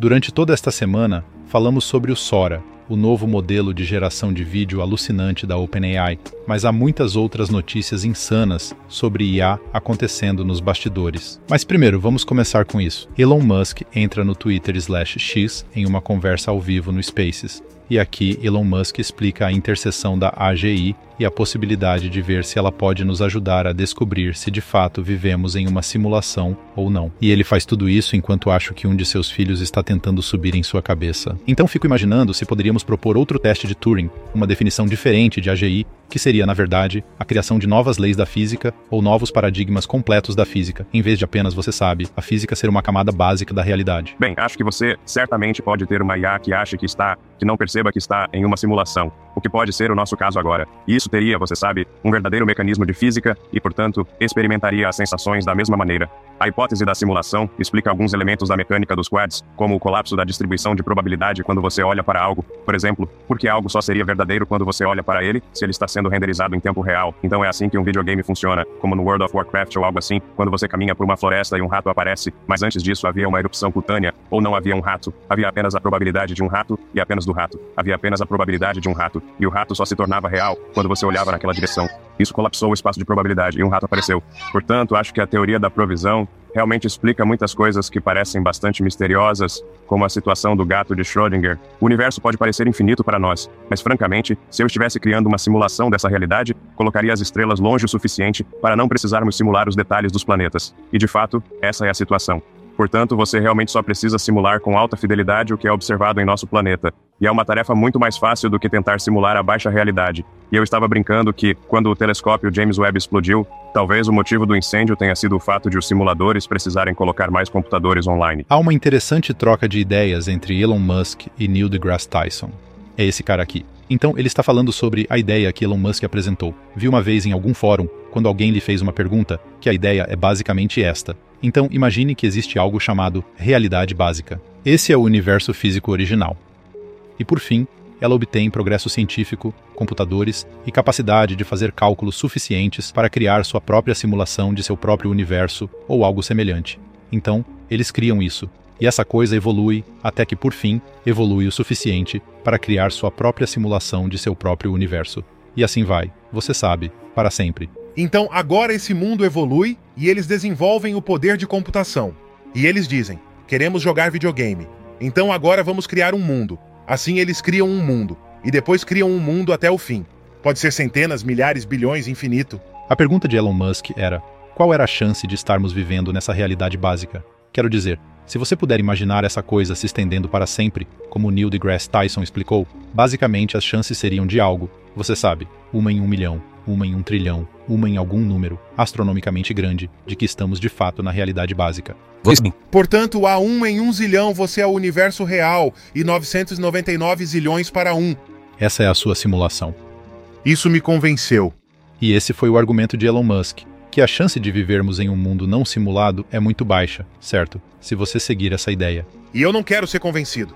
Durante toda esta semana, falamos sobre o Sora, o novo modelo de geração de vídeo alucinante da OpenAI, mas há muitas outras notícias insanas sobre IA acontecendo nos bastidores. Mas primeiro, vamos começar com isso. Elon Musk entra no Twitter X em uma conversa ao vivo no Spaces. E aqui Elon Musk explica a interseção da AGI e a possibilidade de ver se ela pode nos ajudar a descobrir se de fato vivemos em uma simulação ou não. E ele faz tudo isso enquanto acho que um de seus filhos está tentando subir em sua cabeça. Então fico imaginando se poderíamos propor outro teste de Turing, uma definição diferente de AGI, que seria, na verdade, a criação de novas leis da física ou novos paradigmas completos da física, em vez de apenas, você sabe, a física ser uma camada básica da realidade. Bem, acho que você certamente pode ter uma IA que acha que está, que não perceba que está em uma simulação, o que pode ser o nosso caso agora. E isso teria, você sabe, um verdadeiro mecanismo de física e, portanto, experimentaria as sensações da mesma maneira. A hipótese da simulação explica alguns elementos da mecânica dos quads, como o colapso da distribuição de probabilidade quando você olha para algo, por exemplo, porque algo só seria verdadeiro quando você olha para ele, se ele está sendo renderizado em tempo real. Então é assim que um videogame funciona, como no World of Warcraft ou algo assim, quando você caminha por uma floresta e um rato aparece, mas antes disso havia uma erupção cutânea, ou não havia um rato, havia apenas a probabilidade de um rato e apenas do rato. Havia apenas a probabilidade de um rato, e o rato só se tornava real quando você olhava naquela direção. Isso colapsou o espaço de probabilidade e um rato apareceu. Portanto, acho que a teoria da provisão realmente explica muitas coisas que parecem bastante misteriosas, como a situação do gato de Schrödinger. O universo pode parecer infinito para nós, mas francamente, se eu estivesse criando uma simulação dessa realidade, colocaria as estrelas longe o suficiente para não precisarmos simular os detalhes dos planetas. E de fato, essa é a situação. Portanto, você realmente só precisa simular com alta fidelidade o que é observado em nosso planeta. E é uma tarefa muito mais fácil do que tentar simular a baixa realidade. E eu estava brincando que, quando o telescópio James Webb explodiu, talvez o motivo do incêndio tenha sido o fato de os simuladores precisarem colocar mais computadores online. Há uma interessante troca de ideias entre Elon Musk e Neil deGrasse Tyson. É esse cara aqui. Então, ele está falando sobre a ideia que Elon Musk apresentou. Vi uma vez em algum fórum, quando alguém lhe fez uma pergunta, que a ideia é basicamente esta: então, imagine que existe algo chamado realidade básica. Esse é o universo físico original. E por fim, ela obtém progresso científico, computadores e capacidade de fazer cálculos suficientes para criar sua própria simulação de seu próprio universo ou algo semelhante. Então, eles criam isso, e essa coisa evolui até que, por fim, evolui o suficiente para criar sua própria simulação de seu próprio universo. E assim vai, você sabe, para sempre. Então agora esse mundo evolui e eles desenvolvem o poder de computação. E eles dizem: queremos jogar videogame. Então agora vamos criar um mundo. Assim eles criam um mundo. E depois criam um mundo até o fim. Pode ser centenas, milhares, bilhões, infinito. A pergunta de Elon Musk era: qual era a chance de estarmos vivendo nessa realidade básica? Quero dizer, se você puder imaginar essa coisa se estendendo para sempre, como Neil deGrasse Tyson explicou, basicamente as chances seriam de algo, você sabe, uma em um milhão, uma em um trilhão, uma em algum número astronomicamente grande de que estamos de fato na realidade básica. Portanto, há um em um zilhão você é o universo real e 999 zilhões para um. Essa é a sua simulação. Isso me convenceu. E esse foi o argumento de Elon Musk, que a chance de vivermos em um mundo não simulado é muito baixa, certo? Se você seguir essa ideia. E eu não quero ser convencido.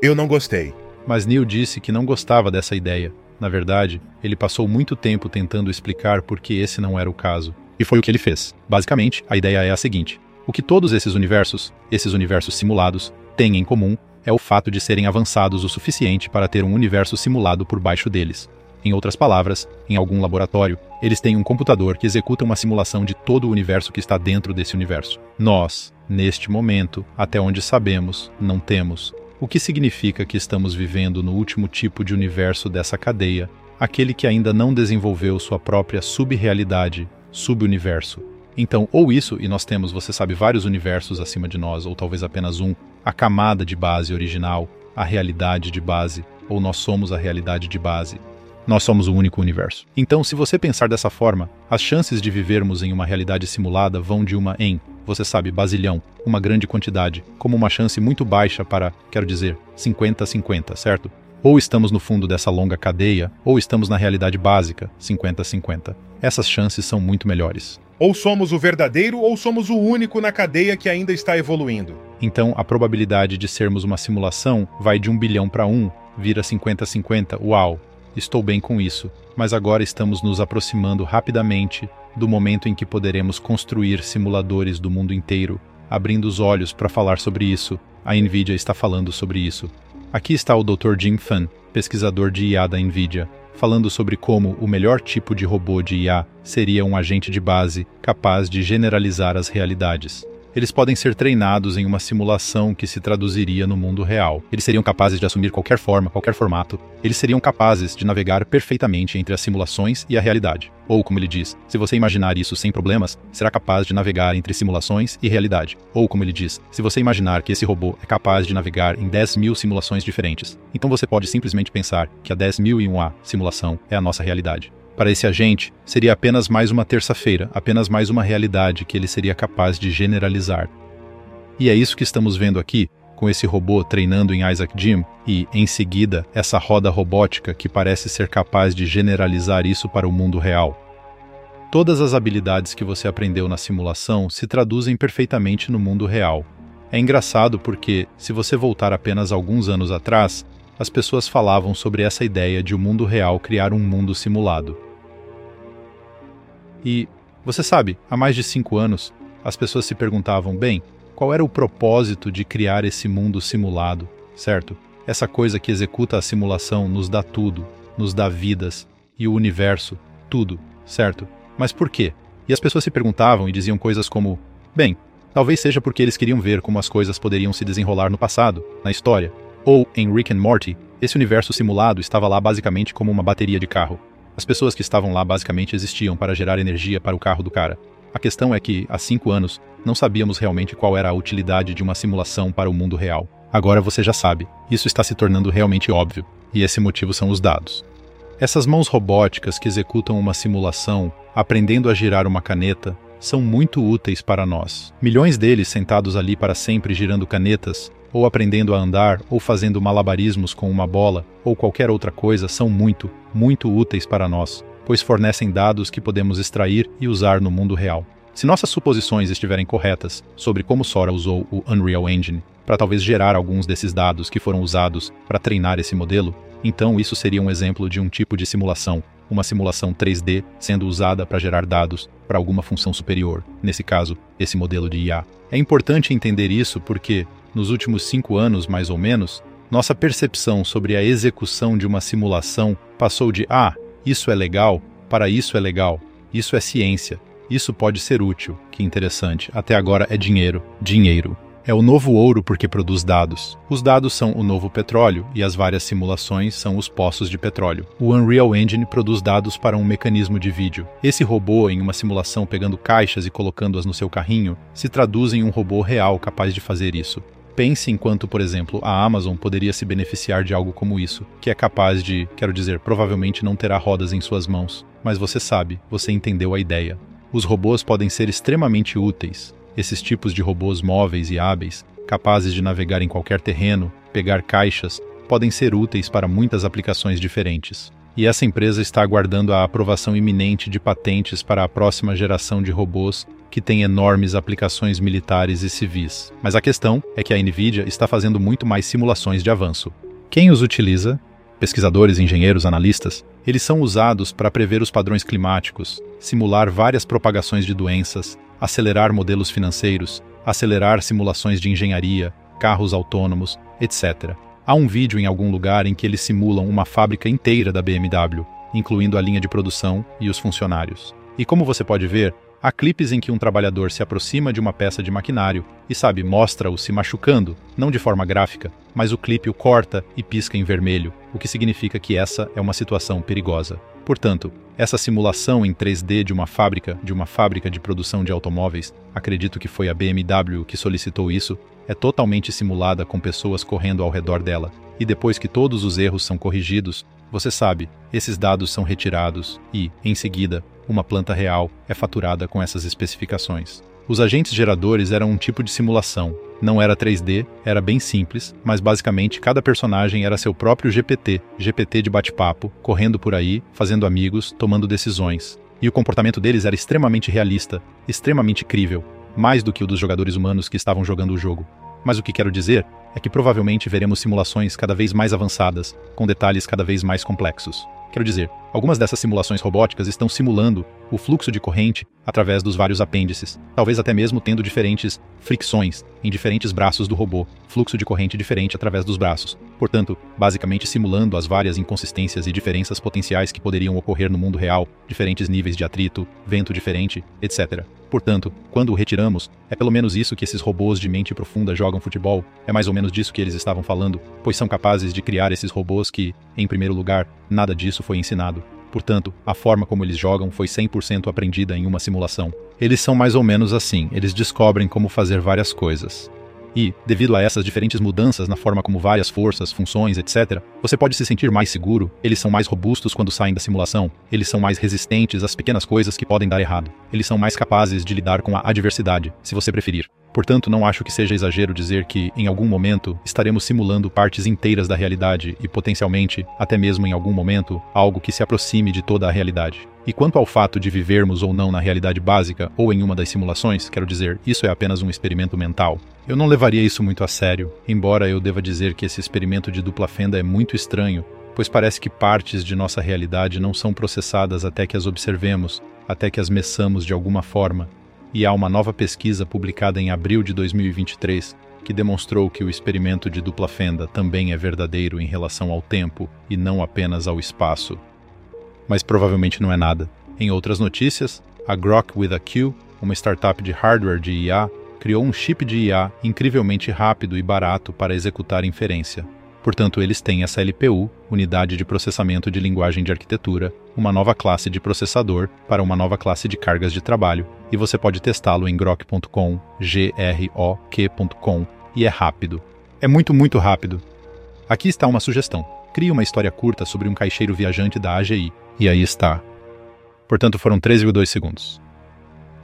Eu não gostei. Mas Neil disse que não gostava dessa ideia, na verdade, ele passou muito tempo tentando explicar por que esse não era o caso. E foi o que ele fez. Basicamente, a ideia é a seguinte: o que todos esses universos, esses universos simulados, têm em comum é o fato de serem avançados o suficiente para ter um universo simulado por baixo deles. Em outras palavras, em algum laboratório, eles têm um computador que executa uma simulação de todo o universo que está dentro desse universo. Nós, neste momento, até onde sabemos, não temos o que significa que estamos vivendo no último tipo de universo dessa cadeia, aquele que ainda não desenvolveu sua própria subrealidade, subuniverso. Então, ou isso, e nós temos, você sabe, vários universos acima de nós, ou talvez apenas um, a camada de base original, a realidade de base, ou nós somos a realidade de base. Nós somos o único universo. Então, se você pensar dessa forma, as chances de vivermos em uma realidade simulada vão de uma em você sabe, basilhão, uma grande quantidade, como uma chance muito baixa para, quero dizer, 50-50, certo? Ou estamos no fundo dessa longa cadeia, ou estamos na realidade básica, 50-50. Essas chances são muito melhores. Ou somos o verdadeiro ou somos o único na cadeia que ainda está evoluindo. Então, a probabilidade de sermos uma simulação vai de 1 bilhão para 1, vira 50-50. Uau! Estou bem com isso, mas agora estamos nos aproximando rapidamente do momento em que poderemos construir simuladores do mundo inteiro, abrindo os olhos para falar sobre isso, a Nvidia está falando sobre isso. Aqui está o Dr. Jim Fan, pesquisador de IA da Nvidia, falando sobre como o melhor tipo de robô de IA seria um agente de base capaz de generalizar as realidades eles podem ser treinados em uma simulação que se traduziria no mundo real. Eles seriam capazes de assumir qualquer forma, qualquer formato. Eles seriam capazes de navegar perfeitamente entre as simulações e a realidade. Ou, como ele diz, se você imaginar isso sem problemas, será capaz de navegar entre simulações e realidade. Ou, como ele diz, se você imaginar que esse robô é capaz de navegar em 10 mil simulações diferentes, então você pode simplesmente pensar que a 10 mil e 1A simulação é a nossa realidade. Para esse agente, seria apenas mais uma terça-feira, apenas mais uma realidade que ele seria capaz de generalizar. E é isso que estamos vendo aqui, com esse robô treinando em Isaac Jim e, em seguida, essa roda robótica que parece ser capaz de generalizar isso para o mundo real. Todas as habilidades que você aprendeu na simulação se traduzem perfeitamente no mundo real. É engraçado porque, se você voltar apenas alguns anos atrás, as pessoas falavam sobre essa ideia de o mundo real criar um mundo simulado. E, você sabe, há mais de cinco anos, as pessoas se perguntavam: bem, qual era o propósito de criar esse mundo simulado, certo? Essa coisa que executa a simulação nos dá tudo, nos dá vidas e o universo, tudo, certo? Mas por quê? E as pessoas se perguntavam e diziam coisas como: bem, talvez seja porque eles queriam ver como as coisas poderiam se desenrolar no passado, na história. Ou, em Rick and Morty, esse universo simulado estava lá basicamente como uma bateria de carro. As pessoas que estavam lá basicamente existiam para gerar energia para o carro do cara. A questão é que, há cinco anos, não sabíamos realmente qual era a utilidade de uma simulação para o mundo real. Agora você já sabe, isso está se tornando realmente óbvio, e esse motivo são os dados. Essas mãos robóticas que executam uma simulação, aprendendo a girar uma caneta, são muito úteis para nós. Milhões deles sentados ali para sempre girando canetas, ou aprendendo a andar, ou fazendo malabarismos com uma bola, ou qualquer outra coisa, são muito, muito úteis para nós, pois fornecem dados que podemos extrair e usar no mundo real. Se nossas suposições estiverem corretas sobre como Sora usou o Unreal Engine para talvez gerar alguns desses dados que foram usados para treinar esse modelo, então isso seria um exemplo de um tipo de simulação, uma simulação 3D sendo usada para gerar dados para alguma função superior, nesse caso, esse modelo de IA. É importante entender isso porque, nos últimos cinco anos mais ou menos, nossa percepção sobre a execução de uma simulação passou de ah, isso é legal, para isso é legal, isso é ciência, isso pode ser útil, que interessante, até agora é dinheiro, dinheiro. É o novo ouro porque produz dados. Os dados são o novo petróleo e as várias simulações são os poços de petróleo. O Unreal Engine produz dados para um mecanismo de vídeo. Esse robô, em uma simulação pegando caixas e colocando-as no seu carrinho, se traduz em um robô real capaz de fazer isso. Pense enquanto, por exemplo, a Amazon poderia se beneficiar de algo como isso, que é capaz de, quero dizer, provavelmente não terá rodas em suas mãos, mas você sabe, você entendeu a ideia. Os robôs podem ser extremamente úteis. Esses tipos de robôs móveis e hábeis, capazes de navegar em qualquer terreno, pegar caixas, podem ser úteis para muitas aplicações diferentes. E essa empresa está aguardando a aprovação iminente de patentes para a próxima geração de robôs que tem enormes aplicações militares e civis. Mas a questão é que a Nvidia está fazendo muito mais simulações de avanço. Quem os utiliza? Pesquisadores, engenheiros, analistas, eles são usados para prever os padrões climáticos, simular várias propagações de doenças, acelerar modelos financeiros, acelerar simulações de engenharia, carros autônomos, etc. Há um vídeo em algum lugar em que eles simulam uma fábrica inteira da BMW, incluindo a linha de produção e os funcionários. E como você pode ver, Há clipes em que um trabalhador se aproxima de uma peça de maquinário e, sabe, mostra-o se machucando, não de forma gráfica, mas o clipe o corta e pisca em vermelho, o que significa que essa é uma situação perigosa. Portanto, essa simulação em 3D de uma fábrica, de uma fábrica de produção de automóveis, acredito que foi a BMW que solicitou isso, é totalmente simulada com pessoas correndo ao redor dela. E depois que todos os erros são corrigidos, você sabe, esses dados são retirados e, em seguida, uma planta real é faturada com essas especificações. Os agentes geradores eram um tipo de simulação. Não era 3D, era bem simples, mas basicamente cada personagem era seu próprio GPT, GPT de bate-papo, correndo por aí, fazendo amigos, tomando decisões. E o comportamento deles era extremamente realista, extremamente crível, mais do que o dos jogadores humanos que estavam jogando o jogo. Mas o que quero dizer é que provavelmente veremos simulações cada vez mais avançadas, com detalhes cada vez mais complexos. Quero dizer, algumas dessas simulações robóticas estão simulando o fluxo de corrente através dos vários apêndices, talvez até mesmo tendo diferentes fricções em diferentes braços do robô, fluxo de corrente diferente através dos braços. Portanto, basicamente simulando as várias inconsistências e diferenças potenciais que poderiam ocorrer no mundo real, diferentes níveis de atrito, vento diferente, etc. Portanto, quando o retiramos, é pelo menos isso que esses robôs de mente profunda jogam futebol, é mais ou menos disso que eles estavam falando, pois são capazes de criar esses robôs que, em primeiro lugar, nada disso foi ensinado. Portanto, a forma como eles jogam foi 100% aprendida em uma simulação. Eles são mais ou menos assim, eles descobrem como fazer várias coisas. E, devido a essas diferentes mudanças na forma como várias forças, funções, etc., você pode se sentir mais seguro, eles são mais robustos quando saem da simulação, eles são mais resistentes às pequenas coisas que podem dar errado, eles são mais capazes de lidar com a adversidade, se você preferir. Portanto, não acho que seja exagero dizer que, em algum momento, estaremos simulando partes inteiras da realidade e, potencialmente, até mesmo em algum momento, algo que se aproxime de toda a realidade. E quanto ao fato de vivermos ou não na realidade básica ou em uma das simulações, quero dizer, isso é apenas um experimento mental. Eu não levaria isso muito a sério, embora eu deva dizer que esse experimento de dupla fenda é muito estranho, pois parece que partes de nossa realidade não são processadas até que as observemos, até que as meçamos de alguma forma e há uma nova pesquisa publicada em abril de 2023 que demonstrou que o experimento de dupla fenda também é verdadeiro em relação ao tempo e não apenas ao espaço. Mas provavelmente não é nada. Em outras notícias, a Grok with a Q, uma startup de hardware de IA, criou um chip de IA incrivelmente rápido e barato para executar inferência. Portanto, eles têm essa LPU, Unidade de Processamento de Linguagem de Arquitetura, uma nova classe de processador para uma nova classe de cargas de trabalho, e você pode testá-lo em grok.com, G-R-O-Q.com, e é rápido. É muito, muito rápido. Aqui está uma sugestão. Crie uma história curta sobre um caixeiro viajante da AGI. E aí está. Portanto, foram 13,2 segundos.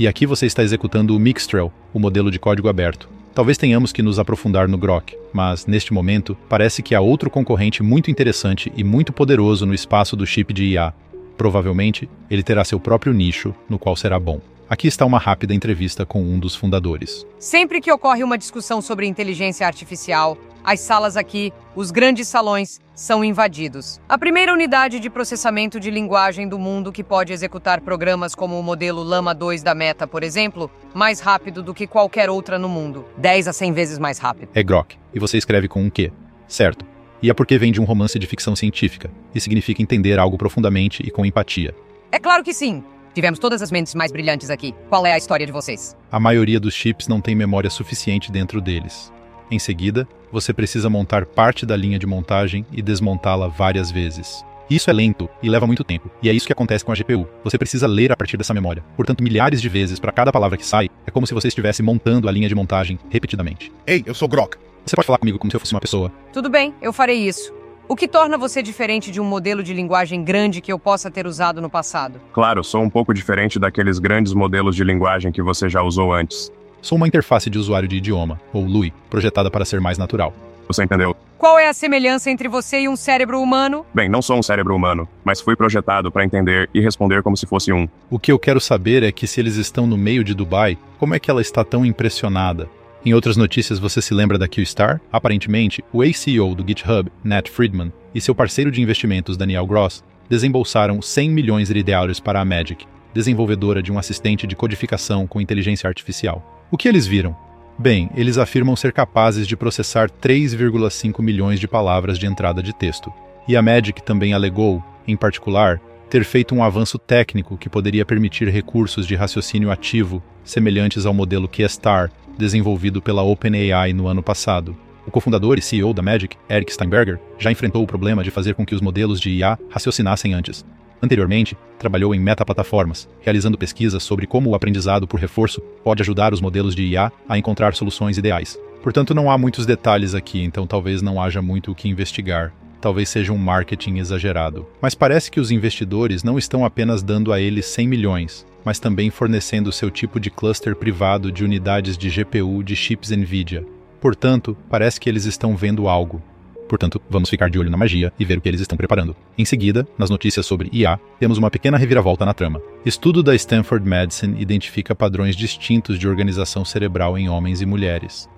E aqui você está executando o Mixtrel, o modelo de código aberto. Talvez tenhamos que nos aprofundar no Grok, mas, neste momento, parece que há outro concorrente muito interessante e muito poderoso no espaço do chip de IA. Provavelmente, ele terá seu próprio nicho, no qual será bom. Aqui está uma rápida entrevista com um dos fundadores. Sempre que ocorre uma discussão sobre inteligência artificial, as salas aqui, os grandes salões, são invadidos. A primeira unidade de processamento de linguagem do mundo que pode executar programas como o modelo Lama 2 da Meta, por exemplo, mais rápido do que qualquer outra no mundo. 10 a 100 vezes mais rápido. É Grok, e você escreve com um Q. Certo. E é porque vem de um romance de ficção científica, e significa entender algo profundamente e com empatia. É claro que sim. Tivemos todas as mentes mais brilhantes aqui. Qual é a história de vocês? A maioria dos chips não tem memória suficiente dentro deles. Em seguida, você precisa montar parte da linha de montagem e desmontá-la várias vezes. Isso é lento e leva muito tempo, e é isso que acontece com a GPU. Você precisa ler a partir dessa memória. Portanto, milhares de vezes para cada palavra que sai, é como se você estivesse montando a linha de montagem repetidamente. Ei, eu sou Grok. Você pode falar comigo como se eu fosse uma pessoa. Tudo bem, eu farei isso. O que torna você diferente de um modelo de linguagem grande que eu possa ter usado no passado? Claro, sou um pouco diferente daqueles grandes modelos de linguagem que você já usou antes. Sou uma interface de usuário de idioma, ou LUI, projetada para ser mais natural. Você entendeu? Qual é a semelhança entre você e um cérebro humano? Bem, não sou um cérebro humano, mas fui projetado para entender e responder como se fosse um. O que eu quero saber é que se eles estão no meio de Dubai, como é que ela está tão impressionada? Em outras notícias, você se lembra da Q-Star? Aparentemente, o ex-CEO do GitHub, Nat Friedman, e seu parceiro de investimentos, Daniel Gross, desembolsaram 100 milhões de dólares para a Magic, desenvolvedora de um assistente de codificação com inteligência artificial. O que eles viram? Bem, eles afirmam ser capazes de processar 3,5 milhões de palavras de entrada de texto. E a Magic também alegou, em particular, ter feito um avanço técnico que poderia permitir recursos de raciocínio ativo semelhantes ao modelo Q-Star, desenvolvido pela OpenAI no ano passado. O cofundador e CEO da Magic, Eric Steinberger, já enfrentou o problema de fazer com que os modelos de IA raciocinassem antes. Anteriormente, trabalhou em metaplataformas, realizando pesquisas sobre como o aprendizado por reforço pode ajudar os modelos de IA a encontrar soluções ideais. Portanto, não há muitos detalhes aqui, então talvez não haja muito o que investigar. Talvez seja um marketing exagerado. Mas parece que os investidores não estão apenas dando a eles 100 milhões, mas também fornecendo seu tipo de cluster privado de unidades de GPU de chips NVIDIA. Portanto, parece que eles estão vendo algo. Portanto, vamos ficar de olho na magia e ver o que eles estão preparando. Em seguida, nas notícias sobre IA, temos uma pequena reviravolta na trama. Estudo da Stanford Medicine identifica padrões distintos de organização cerebral em homens e mulheres.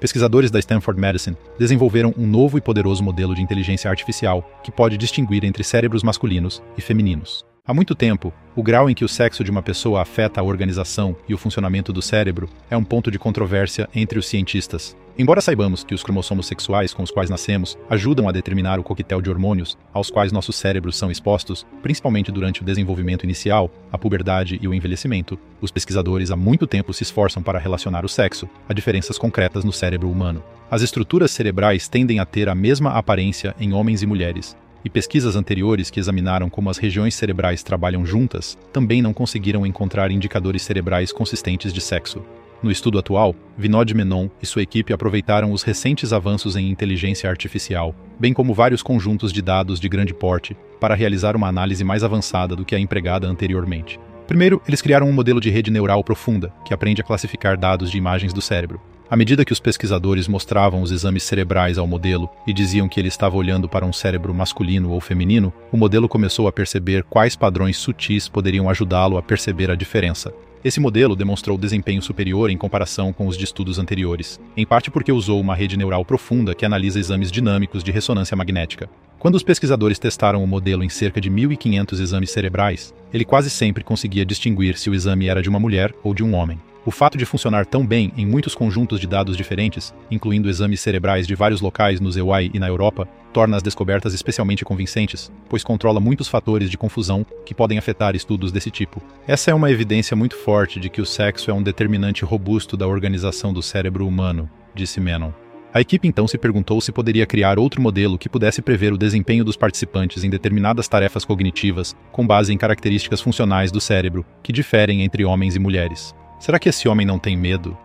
pesquisadores da Stanford Medicine desenvolveram um novo e poderoso modelo de inteligência artificial que pode distinguir entre cérebros masculinos e femininos. Há muito tempo, o grau em que o sexo de uma pessoa afeta a organização e o funcionamento do cérebro é um ponto de controvérsia entre os cientistas. Embora saibamos que os cromossomos sexuais com os quais nascemos ajudam a determinar o coquetel de hormônios aos quais nossos cérebros são expostos, principalmente durante o desenvolvimento inicial, a puberdade e o envelhecimento, os pesquisadores há muito tempo se esforçam para relacionar o sexo a diferenças concretas no cérebro humano. As estruturas cerebrais tendem a ter a mesma aparência em homens e mulheres, e pesquisas anteriores que examinaram como as regiões cerebrais trabalham juntas também não conseguiram encontrar indicadores cerebrais consistentes de sexo. No estudo atual, Vinod Menon e sua equipe aproveitaram os recentes avanços em inteligência artificial, bem como vários conjuntos de dados de grande porte, para realizar uma análise mais avançada do que a empregada anteriormente. Primeiro, eles criaram um modelo de rede neural profunda, que aprende a classificar dados de imagens do cérebro. À medida que os pesquisadores mostravam os exames cerebrais ao modelo e diziam que ele estava olhando para um cérebro masculino ou feminino, o modelo começou a perceber quais padrões sutis poderiam ajudá-lo a perceber a diferença. Esse modelo demonstrou desempenho superior em comparação com os de estudos anteriores, em parte porque usou uma rede neural profunda que analisa exames dinâmicos de ressonância magnética. Quando os pesquisadores testaram o modelo em cerca de 1.500 exames cerebrais, ele quase sempre conseguia distinguir se o exame era de uma mulher ou de um homem. O fato de funcionar tão bem em muitos conjuntos de dados diferentes, incluindo exames cerebrais de vários locais no ZEWAI e na Europa, torna as descobertas especialmente convincentes, pois controla muitos fatores de confusão que podem afetar estudos desse tipo. Essa é uma evidência muito forte de que o sexo é um determinante robusto da organização do cérebro humano, disse Menon. A equipe então se perguntou se poderia criar outro modelo que pudesse prever o desempenho dos participantes em determinadas tarefas cognitivas com base em características funcionais do cérebro que diferem entre homens e mulheres. Será que esse homem não tem medo?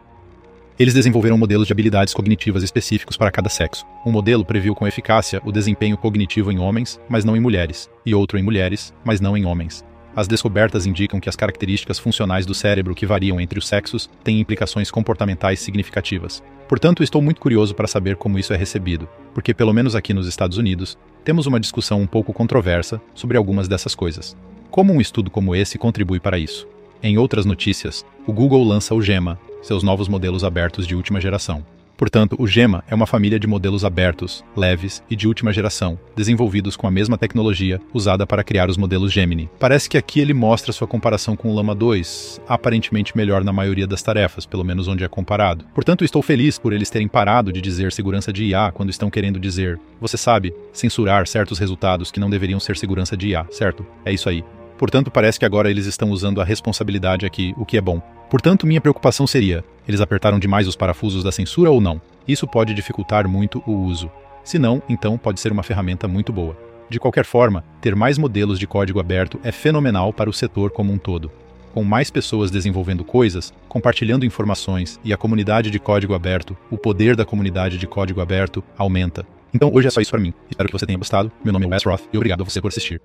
Eles desenvolveram modelos de habilidades cognitivas específicos para cada sexo. Um modelo previu com eficácia o desempenho cognitivo em homens, mas não em mulheres, e outro em mulheres, mas não em homens. As descobertas indicam que as características funcionais do cérebro que variam entre os sexos têm implicações comportamentais significativas. Portanto, estou muito curioso para saber como isso é recebido, porque, pelo menos aqui nos Estados Unidos, temos uma discussão um pouco controversa sobre algumas dessas coisas. Como um estudo como esse contribui para isso? Em outras notícias, o Google lança o Gemma, seus novos modelos abertos de última geração. Portanto, o Gemma é uma família de modelos abertos, leves e de última geração, desenvolvidos com a mesma tecnologia usada para criar os modelos Gemini. Parece que aqui ele mostra sua comparação com o Llama 2, aparentemente melhor na maioria das tarefas, pelo menos onde é comparado. Portanto, estou feliz por eles terem parado de dizer segurança de IA quando estão querendo dizer, você sabe, censurar certos resultados que não deveriam ser segurança de IA, certo? É isso aí. Portanto, parece que agora eles estão usando a responsabilidade aqui, o que é bom. Portanto, minha preocupação seria: eles apertaram demais os parafusos da censura ou não? Isso pode dificultar muito o uso. Se não, então pode ser uma ferramenta muito boa. De qualquer forma, ter mais modelos de código aberto é fenomenal para o setor como um todo. Com mais pessoas desenvolvendo coisas, compartilhando informações e a comunidade de código aberto, o poder da comunidade de código aberto aumenta. Então hoje é só isso para mim. Espero que você tenha gostado. Meu nome é Wes Roth e obrigado a você por assistir.